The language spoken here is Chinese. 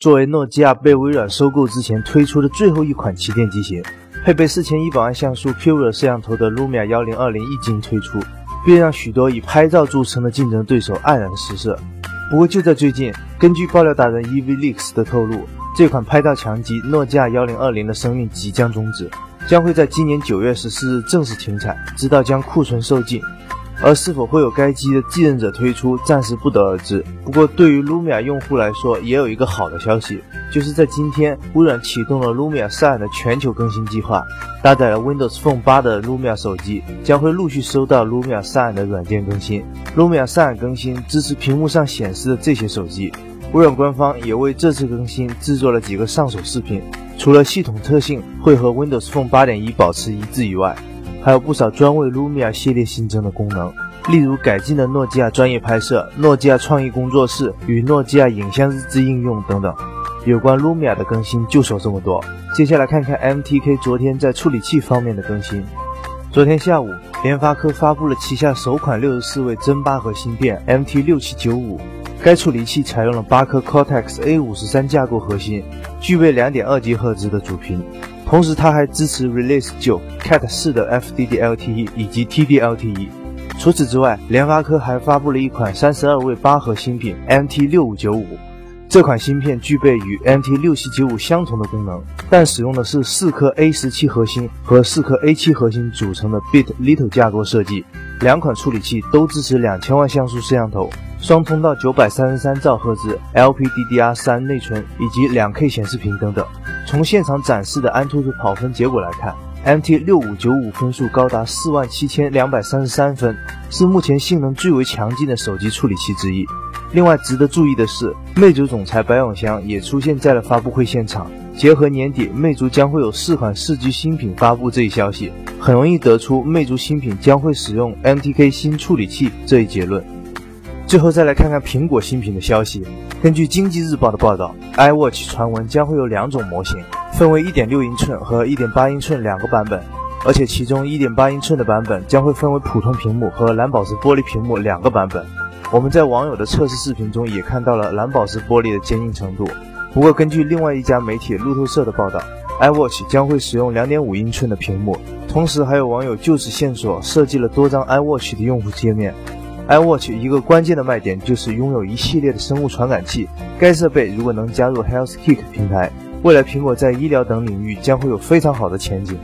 作为诺基亚被微软收购之前推出的最后一款旗舰机型，配备四千一百万像素 QVR 摄像头的 Lumia 幺零二零一经推出，便让许多以拍照著称的竞争对手黯然失色。不过就在最近，根据爆料达人 EVLeaks 的透露，这款拍照强机诺基亚幺零二零的生命即将终止，将会在今年九月十四日正式停产，直到将库存售罄。而是否会有该机的继任者推出，暂时不得而知。不过，对于 Lumia 用户来说，也有一个好的消息，就是在今天，微软启动了 Lumia 3的全球更新计划。搭载了 Windows Phone 8的 Lumia 手机将会陆续收到 Lumia 3的软件更新。Lumia 3更新支持屏幕上显示的这些手机。微软官方也为这次更新制作了几个上手视频，除了系统特性会和 Windows Phone 8.1保持一致以外，还有不少专为 Lumia 系列新增的功能，例如改进的诺基亚专业拍摄、诺基亚创意工作室与诺基亚影像日志应用等等。有关 Lumia 的更新就说这么多。接下来看看 MTK 昨天在处理器方面的更新。昨天下午，联发科发布了旗下首款六十四位真八核芯片 MT6795，该处理器采用了八颗 Cortex A53 架构核心，具备 2.2G 赫兹的主频。同时，它还支持 Release 9 Cat 4的 FDD-LTE 以及 TD-LTE。除此之外，联发科还发布了一款三十二位八核芯片 MT6595。这款芯片具备与 MT6795 相同的功能，但使用的是四颗 A17 核心和四颗 A7 核心组成的 Bit Little 架构设计。两款处理器都支持两千万像素摄像头、双通道九百三十三兆赫兹 LPDDR3 内存以及两 K 显示屏等等。从现场展示的安兔兔跑分结果来看，MT 六五九五分数高达四万七千两百三十三分，是目前性能最为强劲的手机处理器之一。另外值得注意的是，魅族总裁白永祥也出现在了发布会现场。结合年底魅族将会有四款四 G 新品发布这一消息，很容易得出魅族新品将会使用 MTK 新处理器这一结论。最后再来看看苹果新品的消息。根据经济日报的报道，iWatch 传闻将会有两种模型，分为1.6英寸和1.8英寸两个版本，而且其中1.8英寸的版本将会分为普通屏幕和蓝宝石玻璃屏幕两个版本。我们在网友的测试视频中也看到了蓝宝石玻璃的坚硬程度。不过，根据另外一家媒体路透社的报道，iWatch 将会使用2.5英寸的屏幕，同时还有网友就此线索设计了多张 iWatch 的用户界面。iWatch 一个关键的卖点就是拥有一系列的生物传感器。该设备如果能加入 HealthKit 平台，未来苹果在医疗等领域将会有非常好的前景。